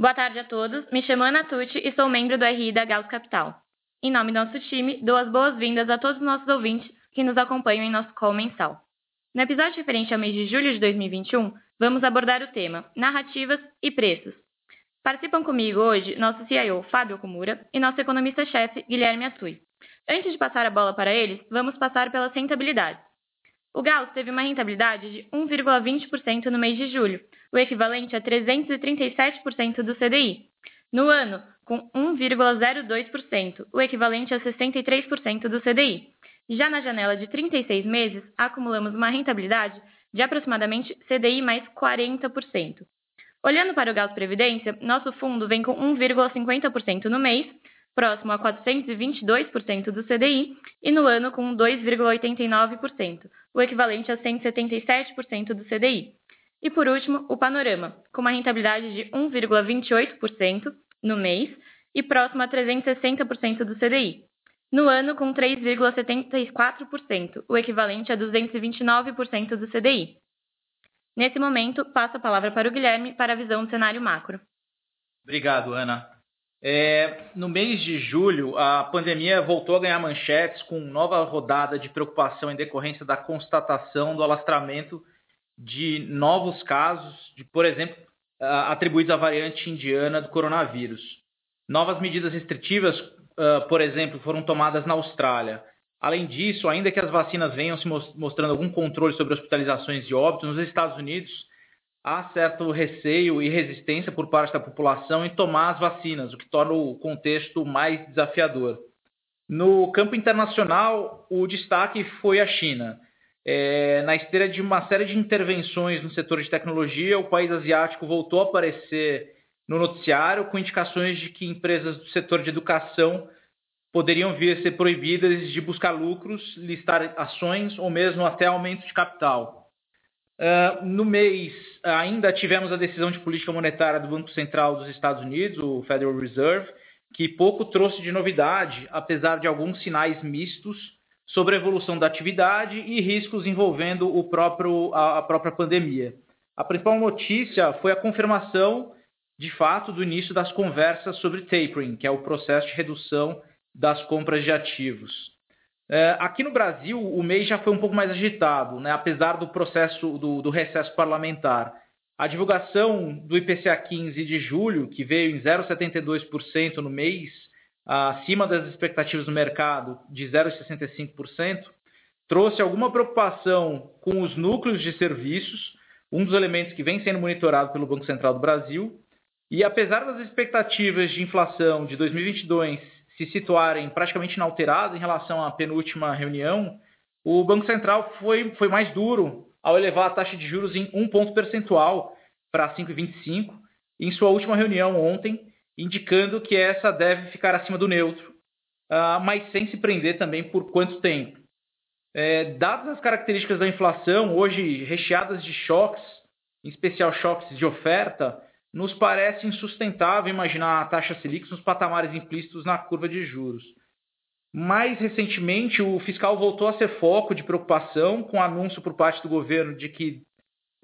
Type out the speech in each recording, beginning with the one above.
Boa tarde a todos. Me chamo Ana Tucci e sou membro do RI da Gauss Capital. Em nome do nosso time, dou as boas-vindas a todos os nossos ouvintes que nos acompanham em nosso call mensal. No episódio referente ao mês de julho de 2021, vamos abordar o tema Narrativas e Preços. Participam comigo hoje nosso CIO, Fábio Kumura, e nosso economista-chefe, Guilherme Assui. Antes de passar a bola para eles, vamos passar pelas rentabilidades. O Gauss teve uma rentabilidade de 1,20% no mês de julho, o equivalente a 337% do CDI. No ano, com 1,02%, o equivalente a 63% do CDI. Já na janela de 36 meses, acumulamos uma rentabilidade de aproximadamente CDI mais 40%. Olhando para o Gauss Previdência, nosso fundo vem com 1,50% no mês, próximo a 422% do CDI, e no ano com 2,89%, o equivalente a 177% do CDI. E por último, o Panorama, com uma rentabilidade de 1,28% no mês e próximo a 360% do CDI. No ano, com 3,74%, o equivalente a 229% do CDI. Nesse momento, passo a palavra para o Guilherme para a visão do cenário macro. Obrigado, Ana. É, no mês de julho, a pandemia voltou a ganhar manchetes com nova rodada de preocupação em decorrência da constatação do alastramento de novos casos, de, por exemplo, atribuídos à variante indiana do coronavírus. Novas medidas restritivas, por exemplo, foram tomadas na Austrália. Além disso, ainda que as vacinas venham se mostrando algum controle sobre hospitalizações e óbitos, nos Estados Unidos há certo receio e resistência por parte da população em tomar as vacinas, o que torna o contexto mais desafiador. No campo internacional, o destaque foi a China. É, na esteira de uma série de intervenções no setor de tecnologia, o país asiático voltou a aparecer no noticiário com indicações de que empresas do setor de educação poderiam vir a ser proibidas de buscar lucros, listar ações ou mesmo até aumento de capital. Uh, no mês, ainda tivemos a decisão de política monetária do Banco Central dos Estados Unidos, o Federal Reserve, que pouco trouxe de novidade, apesar de alguns sinais mistos sobre a evolução da atividade e riscos envolvendo o próprio, a, a própria pandemia. A principal notícia foi a confirmação, de fato, do início das conversas sobre tapering, que é o processo de redução das compras de ativos. É, aqui no Brasil, o mês já foi um pouco mais agitado, né? apesar do processo do, do recesso parlamentar. A divulgação do IPCA 15 de julho, que veio em 0,72% no mês, acima das expectativas do mercado de 0,65%, trouxe alguma preocupação com os núcleos de serviços, um dos elementos que vem sendo monitorado pelo Banco Central do Brasil. E apesar das expectativas de inflação de 2022 se situarem praticamente inalteradas em relação à penúltima reunião, o Banco Central foi, foi mais duro ao elevar a taxa de juros em um ponto percentual para 5,25 em sua última reunião ontem, indicando que essa deve ficar acima do neutro, uh, mas sem se prender também por quanto tempo. É, dadas as características da inflação, hoje recheadas de choques, em especial choques de oferta, nos parece insustentável imaginar a taxa Selic nos patamares implícitos na curva de juros. Mais recentemente, o fiscal voltou a ser foco de preocupação com o anúncio por parte do governo de que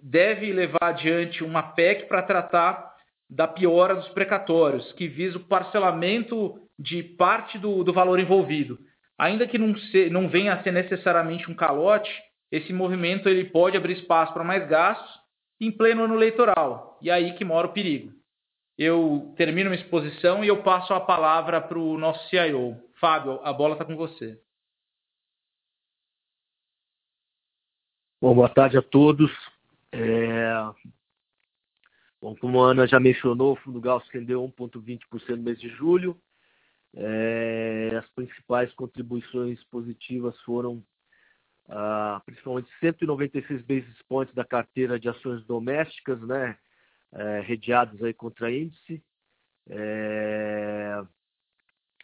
deve levar adiante uma PEC para tratar da piora dos precatórios, que visa o parcelamento de parte do, do valor envolvido. Ainda que não, se, não venha a ser necessariamente um calote, esse movimento ele pode abrir espaço para mais gastos em pleno ano eleitoral. E aí que mora o perigo. Eu termino minha exposição e eu passo a palavra para o nosso CIO. Fábio, a bola está com você. Bom, boa tarde a todos. É... Bom, como a Ana já mencionou, o Fundo Gauss rendeu 1,20% no mês de julho. É... As principais contribuições positivas foram ah, principalmente 196 basis points da carteira de ações domésticas, né, é, aí contra índice. É,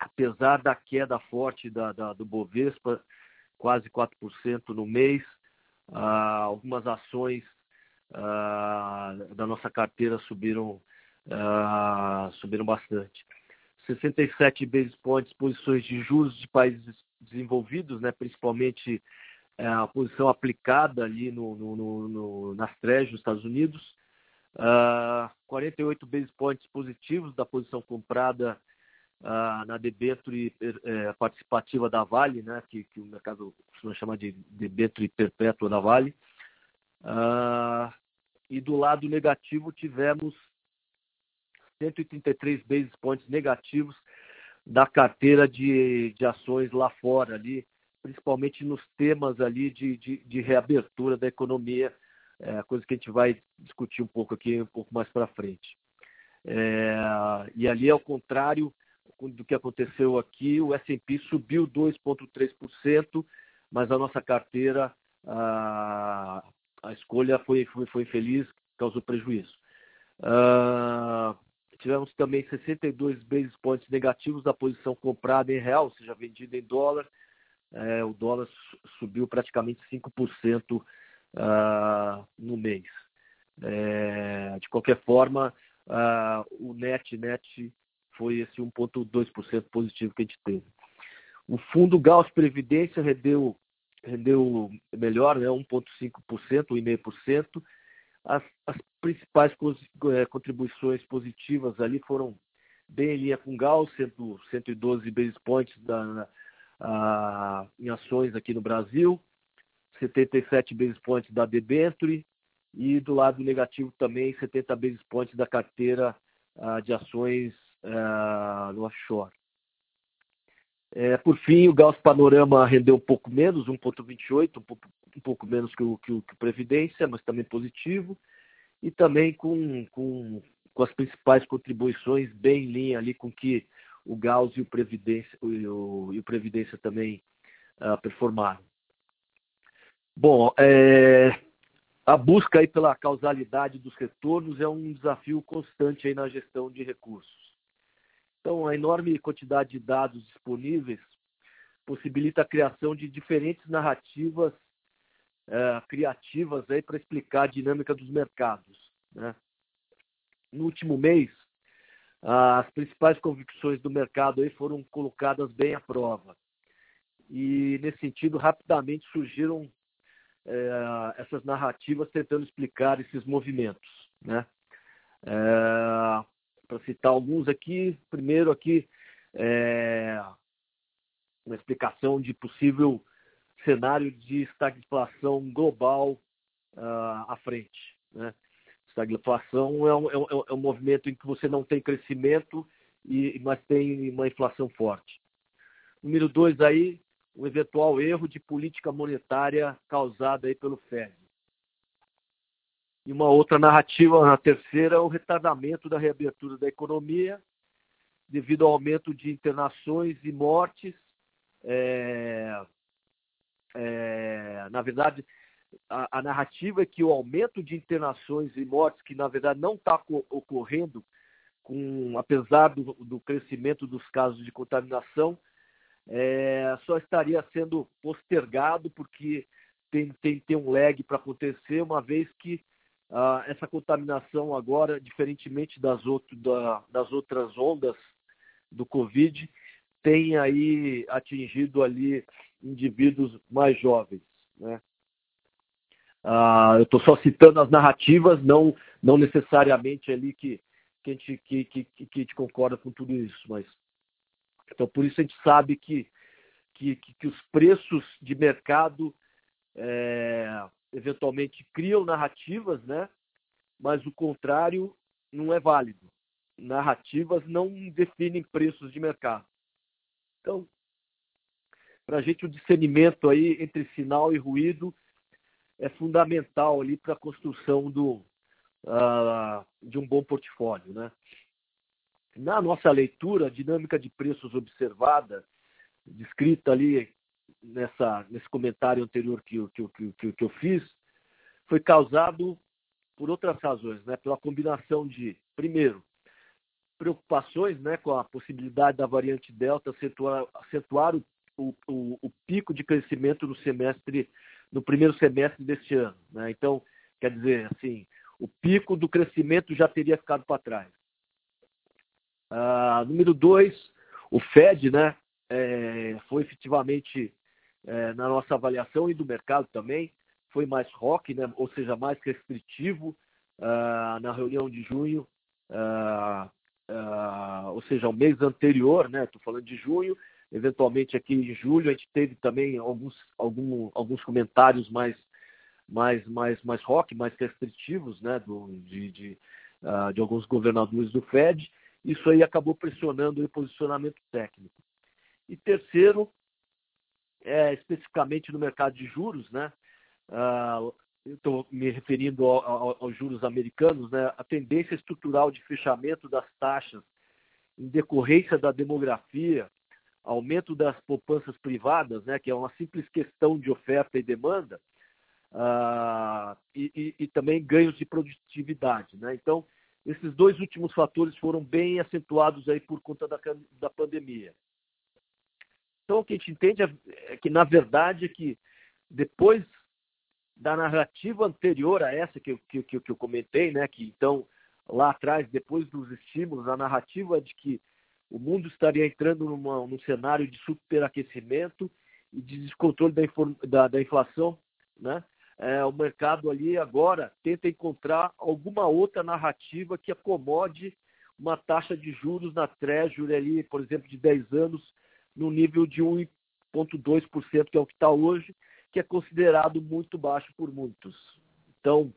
apesar da queda forte da, da, do Bovespa, quase 4% no mês, ah, algumas ações ah, da nossa carteira subiram, ah, subiram bastante. 67 basis points posições de juros de países desenvolvidos, né, principalmente é, a posição aplicada ali no, no, no, nas trechos dos Estados Unidos, Uh, 48 basis points positivos da posição comprada uh, na debênture eh, participativa da Vale, né, que, que, o mercado costuma chamar de debênture perpétua da Vale. Uh, e do lado negativo tivemos 133 basis points negativos da carteira de, de ações lá fora ali, principalmente nos temas ali de, de, de reabertura da economia, é, coisa que a gente vai discutir um pouco aqui um pouco mais para frente. É, e ali, ao contrário do que aconteceu aqui, o S&P subiu 2,3%, mas a nossa carteira, a, a escolha foi, foi, foi infeliz, causou prejuízo. Uh, tivemos também 62 basis points negativos da posição comprada em real, ou seja, vendida em dólar. É, o dólar subiu praticamente 5% uh, ah, no mês. É, de qualquer forma, uh, o net net foi esse 1,2% positivo que a gente teve. O fundo Gauss Previdência rendeu, rendeu melhor, né, 1,5%, 1,5%. As, as principais é, contribuições positivas ali foram bem em linha com Gauss, 112 basis points da, em ações aqui no Brasil, 77 basis points da debenture e do lado negativo também 70 basis points da carteira a, de ações a, no offshore. É, por fim, o Gauss Panorama rendeu um pouco menos, 1,28, um, pouco, um pouco menos que o, que, o, que o Previdência, mas também positivo, e também com, com, com as principais contribuições bem em linha ali com que o Gauss e o Previdência, o, e o Previdência também uh, performaram. Bom, é, a busca aí pela causalidade dos retornos é um desafio constante aí na gestão de recursos. Então, a enorme quantidade de dados disponíveis possibilita a criação de diferentes narrativas uh, criativas para explicar a dinâmica dos mercados. Né? No último mês, as principais convicções do mercado aí foram colocadas bem à prova. E, nesse sentido, rapidamente surgiram é, essas narrativas tentando explicar esses movimentos. Né? É, para citar alguns aqui, primeiro aqui é uma explicação de possível cenário de estagflação global uh, à frente. Né? Estagflação é um, é, um, é um movimento em que você não tem crescimento, e, mas tem uma inflação forte. Número dois aí, o eventual erro de política monetária causada aí pelo Fed. E uma outra narrativa, na terceira, o retardamento da reabertura da economia devido ao aumento de internações e mortes. É, é, na verdade, a, a, narrativa é que o aumento de internações e mortes, que na verdade não está ocorrendo, com, apesar do, do, crescimento dos casos de contaminação, é, só estaria sendo postergado porque tem, tem, tem um lag para acontecer, uma vez que ah, essa contaminação agora, diferentemente das, outro, da, das outras ondas do Covid, tem aí atingido ali indivíduos mais jovens. Né? Ah, eu estou só citando as narrativas, não, não necessariamente ali que, que, a gente, que, que, que gente concorda com tudo isso. Mas, então, por isso a gente sabe que, que, que os preços de mercado é, eventualmente criam narrativas, né? mas o contrário não é válido. Narrativas não definem preços de mercado. Então, para a gente o discernimento aí entre sinal e ruído é fundamental ali para a construção do, uh, de um bom portfólio. Né? Na nossa leitura, a dinâmica de preços observada, descrita ali nessa, nesse comentário anterior que, que, que, que eu fiz, foi causado por outras razões, né? pela combinação de, primeiro, preocupações né, com a possibilidade da variante Delta acentuar, acentuar o, o, o, o, pico de crescimento no semestre, no primeiro semestre deste ano. Né? Então, quer dizer, assim, o pico do crescimento já teria ficado para trás. Ah, número dois, o Fed, né, é, foi efetivamente é, na nossa avaliação e do mercado também, foi mais rock, né? ou seja, mais restritivo uh, na reunião de junho, uh, uh, ou seja, o mês anterior, né? Estou falando de junho, eventualmente aqui em julho a gente teve também alguns, algum, alguns comentários mais, mais, mais, mais rock, mais restritivos, né? Do, de, de, de alguns governadores do Fed. Isso aí acabou pressionando o posicionamento técnico. E terceiro, é, especificamente no mercado de juros, né? Uh, estou me referindo ao, ao, aos juros americanos, né? A tendência estrutural de fechamento das taxas em decorrência da demografia, aumento das poupanças privadas, né? Que é uma simples questão de oferta e demanda, uh, e, e, e, também ganhos de produtividade, né? Então, esses dois últimos fatores foram bem acentuados aí por conta da, da pandemia. Então, o que a gente entende é, é que, na verdade, é que depois da narrativa anterior a essa que, que, que, eu comentei, né, que então, lá atrás, depois dos estímulos, a narrativa de que o mundo estaria entrando numa, num cenário de superaquecimento e de descontrole da, da, da inflação, né? É, o mercado ali agora tenta encontrar alguma outra narrativa que acomode uma taxa de juros na Treasury ali, por exemplo, de 10 anos, no nível de 1,2%, que é o que está hoje, que é considerado muito baixo por muitos. Então,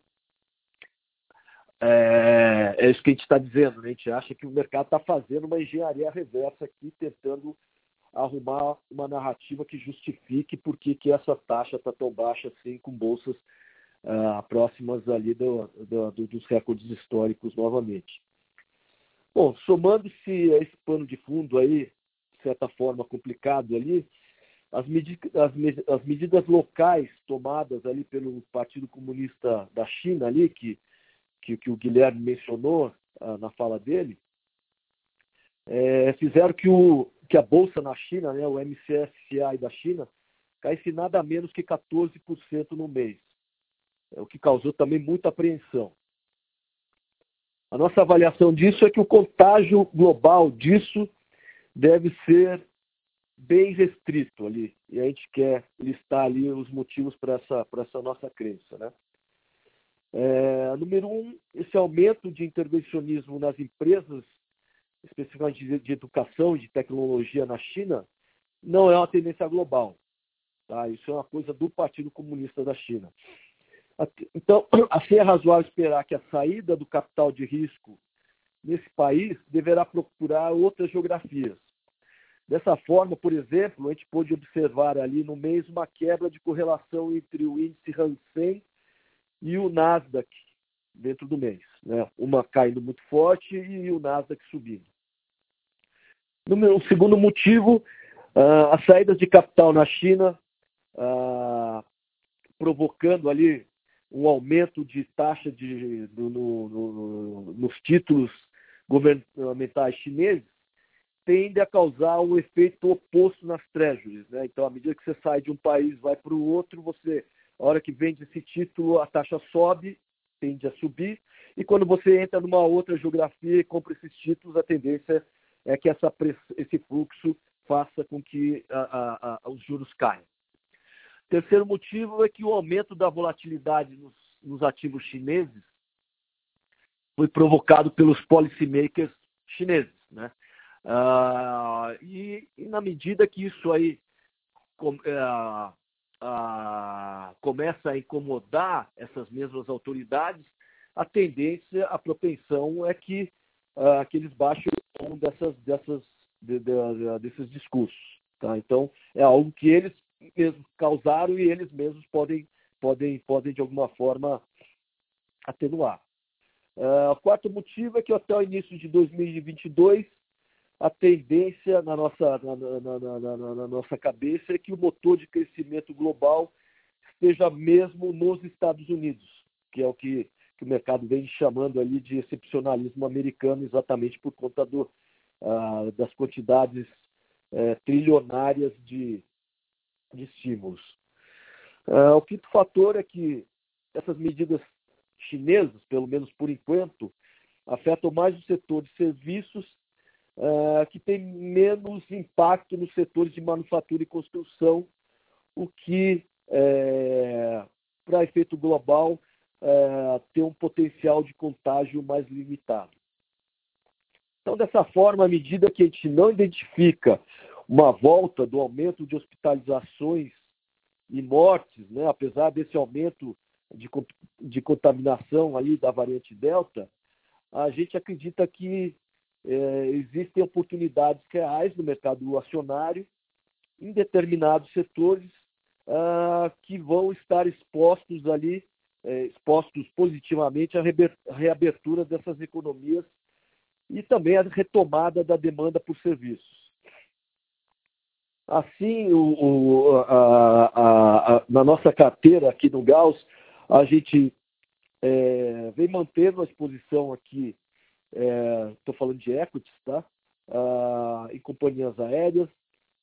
é, é isso que a gente está dizendo. Né? A gente acha que o mercado está fazendo uma engenharia reversa aqui, tentando arrumar uma narrativa que justifique por que, que essa taxa está tão baixa assim, com bolsas uh, próximas ali do, do, do, dos recordes históricos novamente. Bom, somando-se a esse pano de fundo aí, certa forma complicado ali, as, medi as, as, medidas locais tomadas ali pelo Partido Comunista da China ali, que, que, que o Guilherme mencionou ah, na fala dele, é, fizeram que, o, que a Bolsa na China, né, o MCSI da China, caísse nada menos que 14% no mês, é, o que causou também muita apreensão. A nossa avaliação disso é que o contágio global disso deve ser bem restrito ali. E a gente quer listar ali os motivos para essa, essa nossa crença. Né? É, número um, esse aumento de intervencionismo nas empresas, especificamente de, de educação e de tecnologia na China, não é uma tendência global. Tá? Isso é uma coisa do Partido Comunista da China. Então, assim é razoável esperar que a saída do capital de risco nesse país deverá procurar outras geografias. Dessa forma, por exemplo, a gente pôde observar ali no mês uma quebra de correlação entre o índice Hansen e o Nasdaq dentro do mês. Né? Uma caindo muito forte e o Nasdaq subindo. O segundo motivo, uh, as saídas de capital na China, uh, provocando ali um aumento de taxa de, no, no, no, nos títulos governamentais chineses, tende a causar um efeito oposto nas treasuries. Né? Então, à medida que você sai de um país vai para o outro, você, a hora que vende esse título, a taxa sobe, tende a subir, e quando você entra numa outra geografia e compra esses títulos, a tendência é que essa, esse fluxo faça com que a, a, os juros caiam. Terceiro motivo é que o aumento da volatilidade nos, nos ativos chineses foi provocado pelos policymakers chineses. Né? Uh, e, e, na medida que isso aí com, uh, uh, começa a incomodar essas mesmas autoridades, a tendência, a propensão é que, que eles baixem o tom dessas, dessas, de, de, de, desses discursos. Tá? Então, é algo que eles mesmos causaram e eles mesmos podem, podem, podem de alguma forma, atenuar. o quarto motivo é que até o início de 2022 a tendência na nossa, na, na, na, na, nossa cabeça é que o motor de crescimento global esteja mesmo nos Estados Unidos, que é o que, que o mercado vem chamando ali de excepcionalismo americano, exatamente por conta do, uh, das quantidades uh, trilionárias de, de estímulos. Uh, o quinto fator é que essas medidas chinesas, pelo menos por enquanto, afetam mais o setor de serviços uh, que tem menos impacto nos setores de manufatura e construção, o que, é, para efeito global, é, ter um potencial de contágio mais limitado. Então, dessa forma, à medida que a gente não identifica uma volta do aumento de hospitalizações e mortes, né, apesar desse aumento de, de contaminação aí da variante Delta, a gente acredita que é, existem oportunidades reais no mercado acionário em determinados setores ah, que vão estar expostos ali, é, expostos positivamente à reabertura dessas economias e também a retomada da demanda por serviços. Assim, o, o, a, a, a, na nossa carteira aqui no Gauss, a gente é, vem mantendo a exposição aqui, estou é, falando de equities, tá? Ah, em companhias aéreas,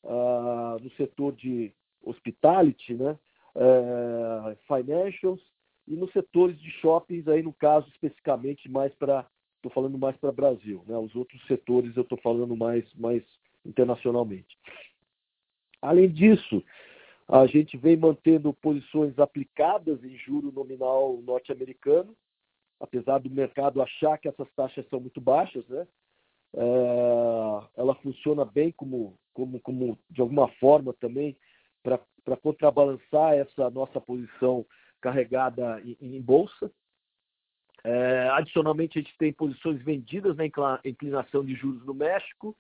ah, no setor de hospitality, né? É, financials e nos setores de shoppings, aí no caso especificamente mais para, estou falando mais para Brasil, né? Os outros setores eu estou falando mais, mais internacionalmente. Além disso, a gente vem mantendo posições aplicadas em juro nominal norte-americano, apesar do mercado achar que essas taxas são muito baixas, né? É, ela funciona bem como, como, como de alguma forma também para contrabalançar essa nossa posição carregada em, em bolsa. É, adicionalmente, a gente tem posições vendidas na inclinação de juros no México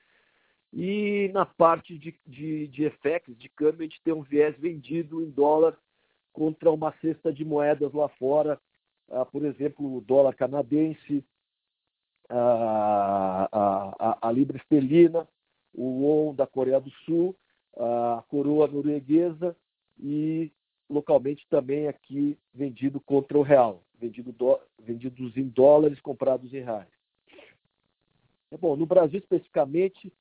e na parte de, de, de de câmbio, a gente tem um viés vendido em dólar contra uma cesta de moedas lá fora, ah, por exemplo, o dólar canadense, a, a, a, libra esterlina, o won da Coreia do Sul, a coroa norueguesa e localmente também aqui vendido contra o real, vendido do, vendidos em dólares, comprados em reais. É bom, no Brasil especificamente,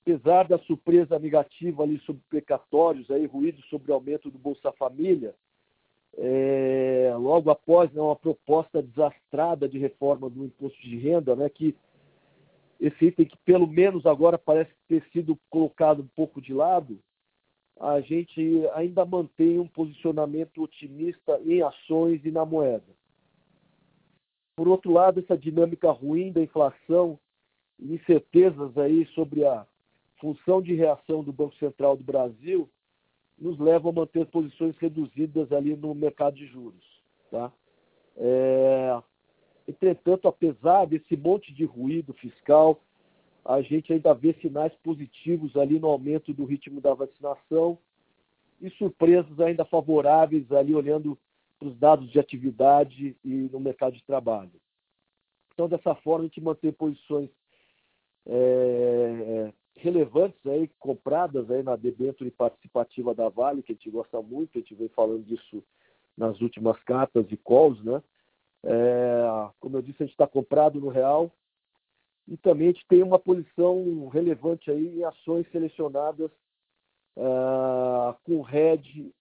apesar da surpresa negativa ali sobre precatórios, aí, ruído sobre o aumento do Bolsa Família, é, logo após né, uma proposta desastrada de reforma do imposto de renda, né, que esse item que pelo menos agora parece ter sido colocado um pouco de lado, a gente ainda mantém um posicionamento otimista em ações e na moeda. Por outro lado, essa dinâmica ruim da inflação e incertezas aí sobre a função de reação do Banco Central do Brasil nos levam a manter posições reduzidas ali no mercado de juros. Tá? É... Entretanto, apesar desse monte de ruído fiscal, a gente ainda vê sinais positivos ali no aumento do ritmo da vacinação e surpresas ainda favoráveis ali olhando para os dados de atividade e no mercado de trabalho. Então, dessa forma, a gente mantém posições é, relevantes aí, compradas aí na debênture participativa da Vale, que a gente gosta muito, a gente vem falando disso nas últimas cartas e calls, né? É, como eu disse, a gente está comprado no real e também a gente tem uma posição relevante aí em ações selecionadas uh, com RED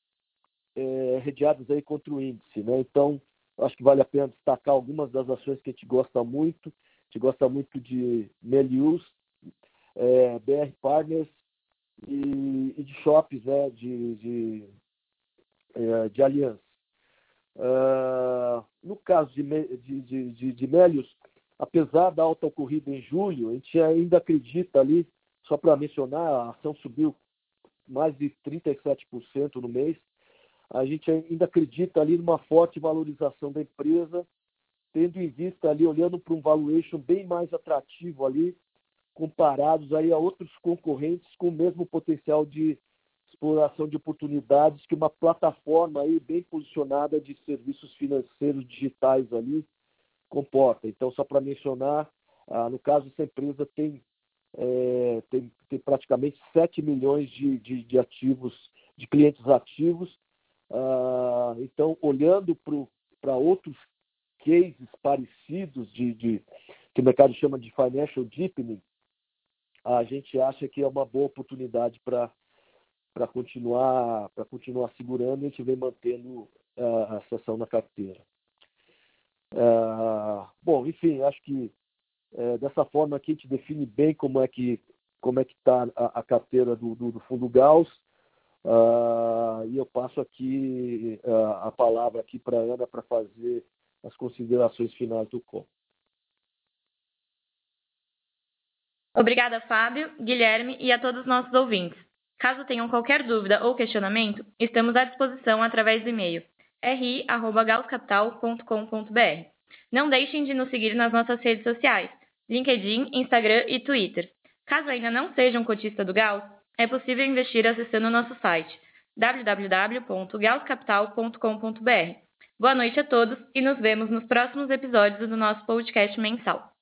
é, redeadas aí contra o índice, né? Então, acho que vale a pena destacar algumas das ações que a gente gosta muito. A gente gosta muito de Melius, é, BR Partners e, e, de shops né, de, de, é, de aliança. Uh, no caso de, de, de, de Melius, apesar da alta ocorrida em julho, a gente ainda acredita ali, só para mencionar, a ação subiu mais de 37% no mês. A gente ainda acredita ali numa forte valorização da empresa, tendo em vista ali, olhando para um valuation bem mais atrativo ali, comparados aí a outros concorrentes com o mesmo potencial de exploração de oportunidades que uma plataforma aí bem posicionada de serviços financeiros digitais ali comporta. Então, só para mencionar, ah, no caso, essa empresa tem, é, tem, tem, praticamente 7 milhões de, de, de ativos, de clientes ativos. Ah, então, olhando para outros cases parecidos de, de, que o mercado chama de financial deepening, a gente acha que é uma boa oportunidade para para continuar para continuar segurando e a gente vem mantendo uh, a sessão na carteira. Uh, bom, enfim, acho que uh, dessa forma aqui a gente define bem como é que como é que está a, a, carteira do, do, do, fundo Gauss. Uh, e eu passo aqui uh, a palavra aqui para Ana para fazer as considerações finais do COM. Obrigada, Fábio, Guilherme e a todos os nossos ouvintes. Caso tenham qualquer dúvida ou questionamento, estamos à disposição através do e-mail ri@gauscapital.com.br. Não deixem de nos seguir nas nossas redes sociais, LinkedIn, Instagram e Twitter. Caso ainda não seja um cotista do Gauss, é possível investir acessando o nosso site www.gausscapital.com.br. Boa noite a todos e nos vemos nos próximos episódios do nosso podcast mensal.